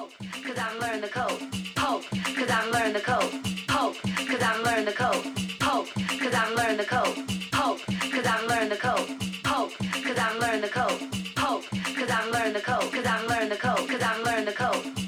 Hope, cause I'm learning the code. Hope, cause I'm learning the code. Hope, cause I'm learning the code. Hope, cause I'm learning the code. Hope, cause I'm learning the code. Hope, cause I'm learning the code. Hope, cause I'm learning the code. Cause I'm learning the code. Cause I'm learning the code.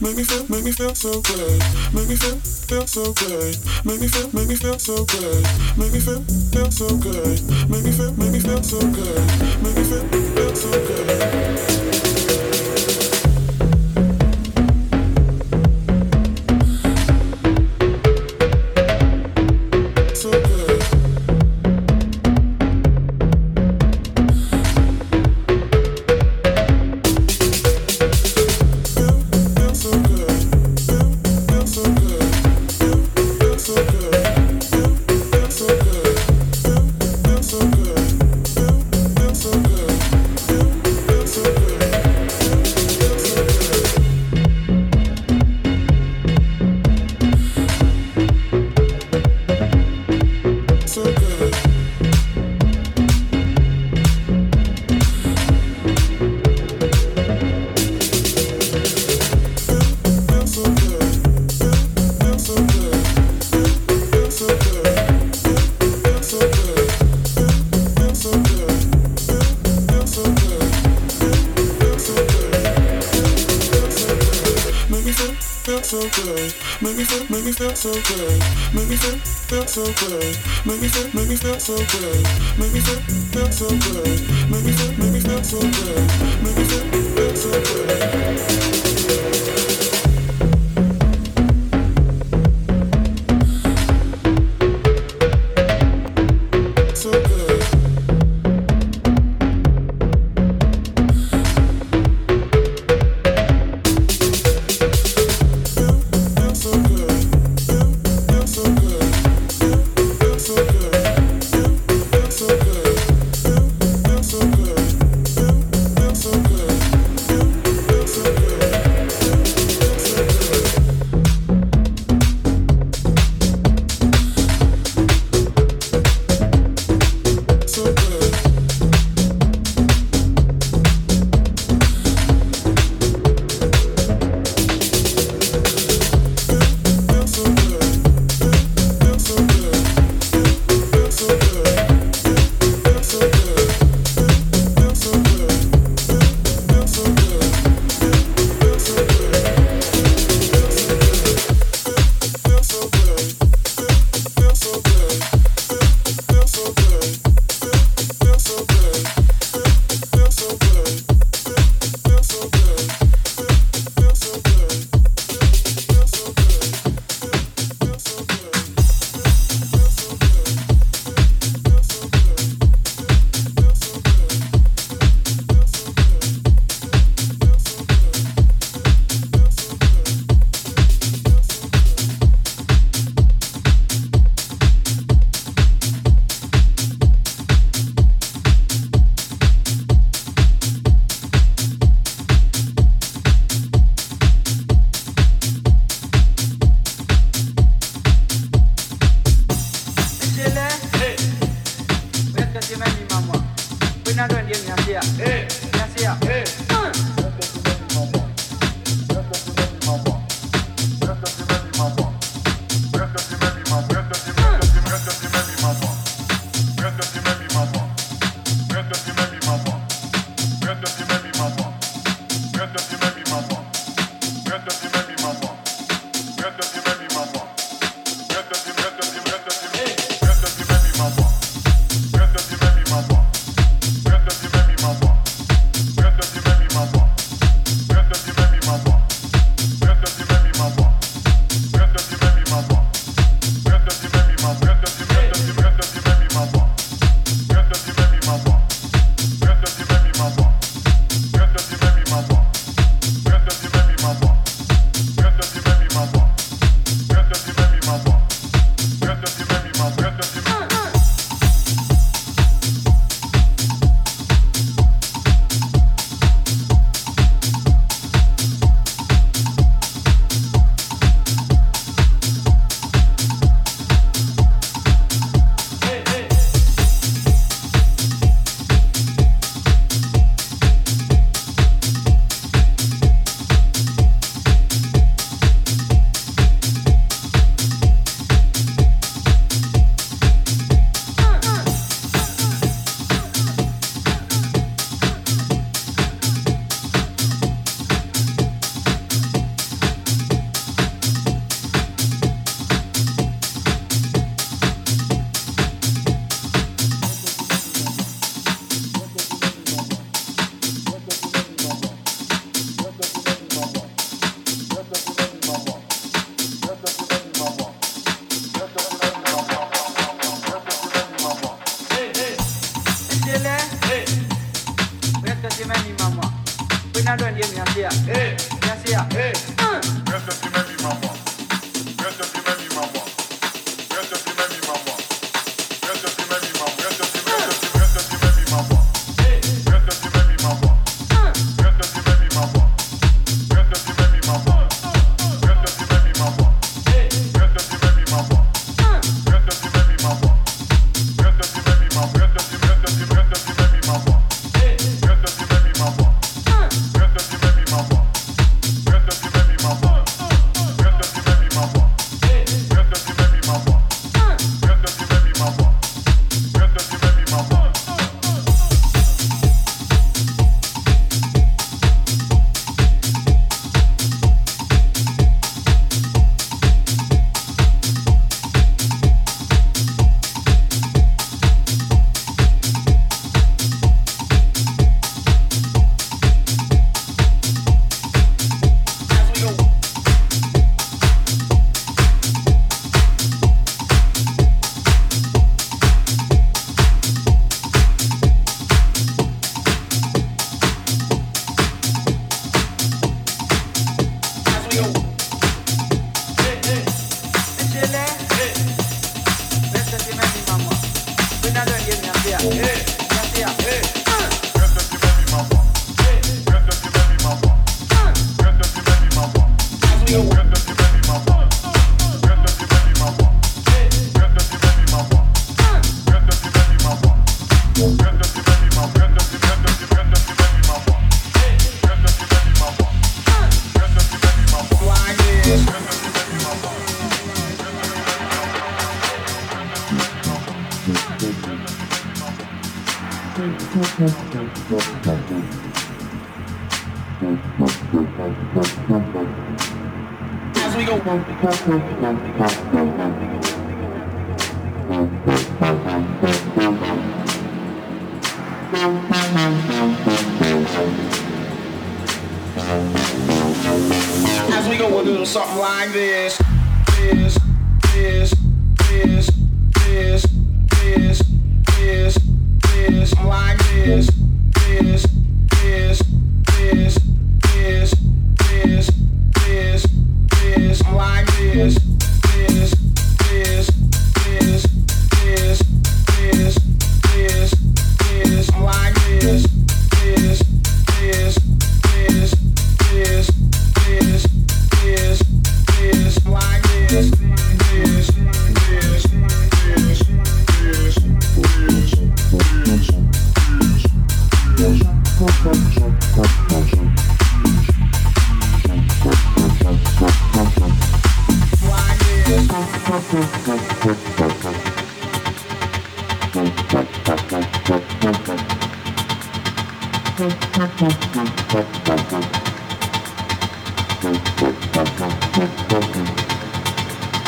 make me feel, make me feel so good, make me feel, feel so good, make me feel, make me feel so good, make me feel, feel so good, make me feel, make me feel so good, make me feel, feel so good. so good. Make me feel, feel so good. Make me feel, make me feel so good. Make me feel, feel so good. Make me feel, make me feel so good. Make me feel, feel so good.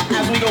As we go.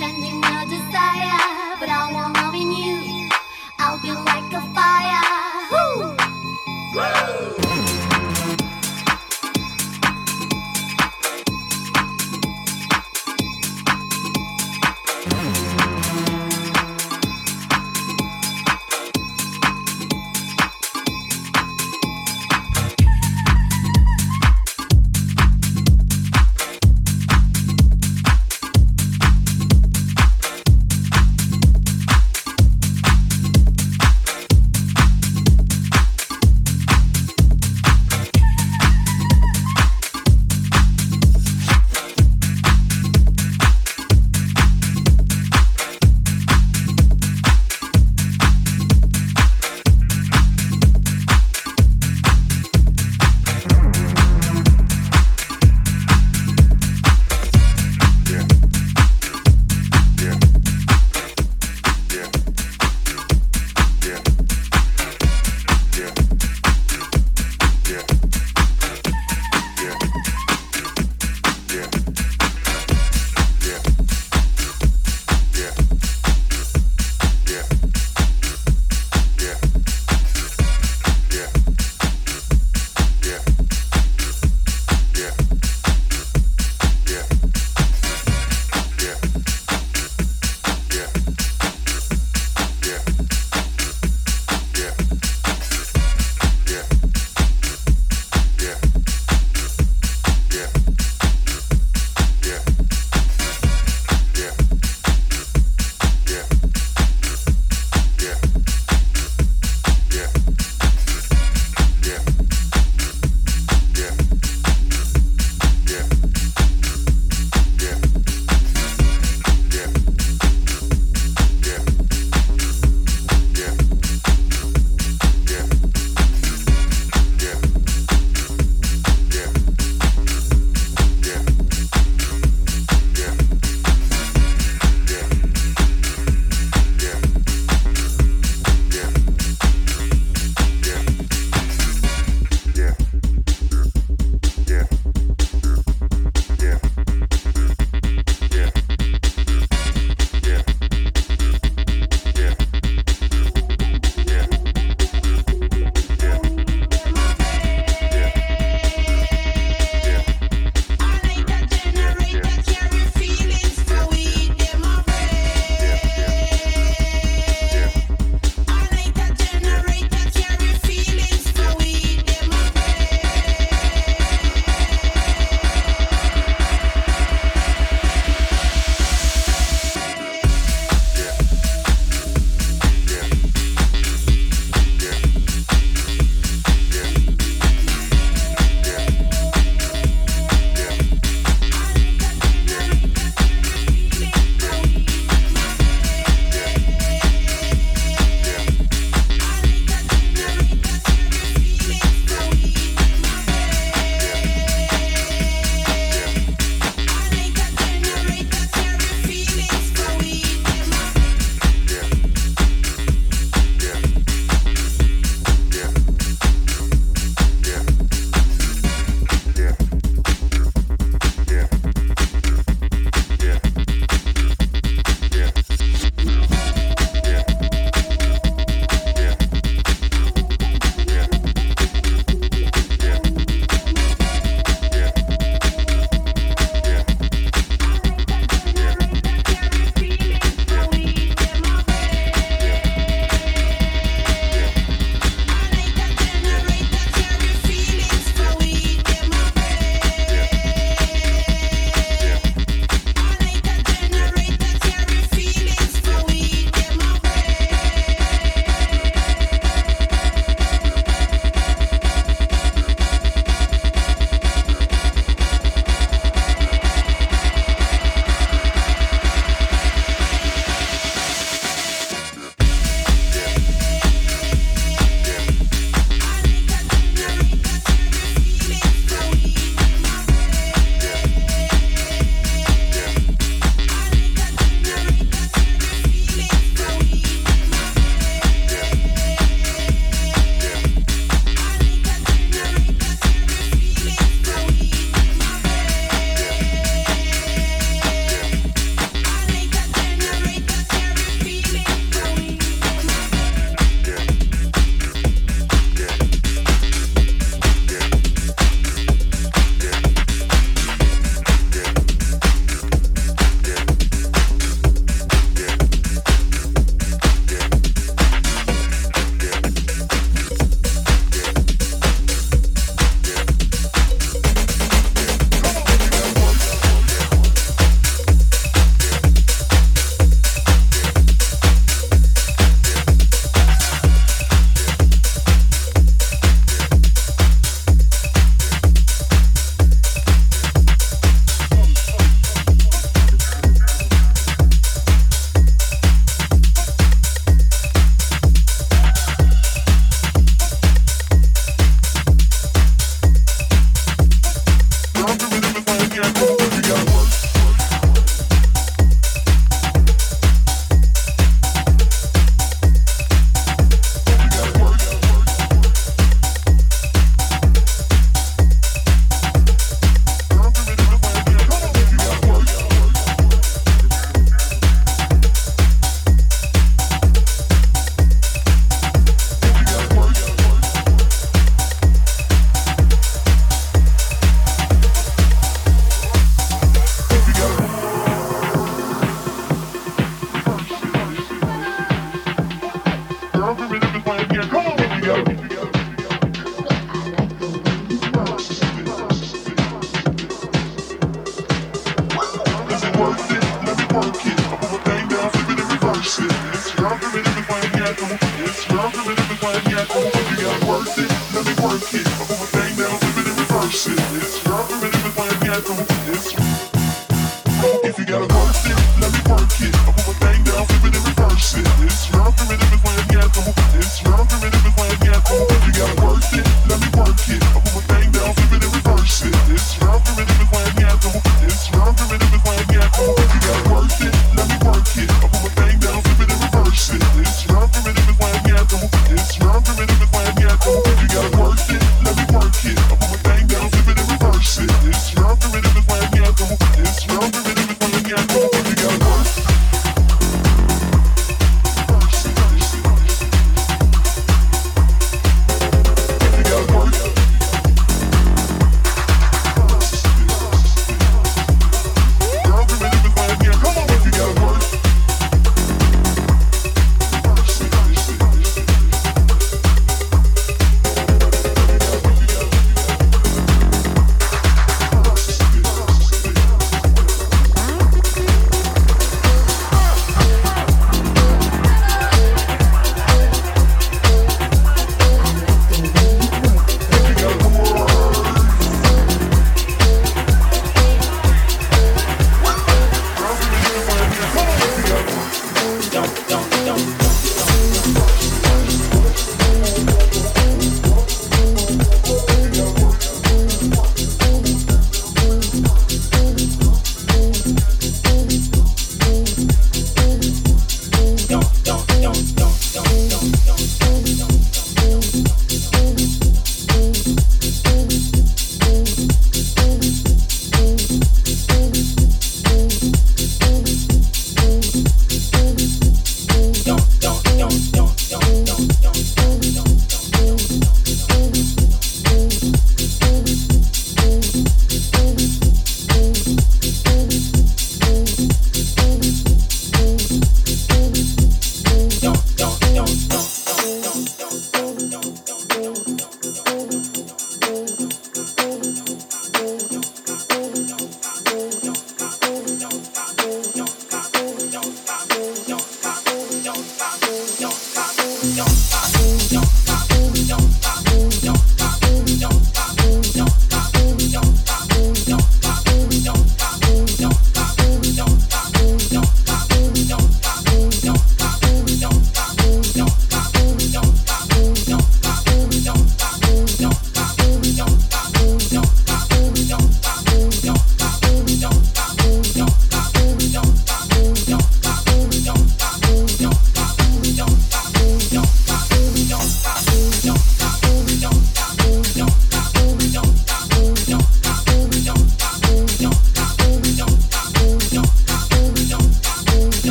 chanting your desire.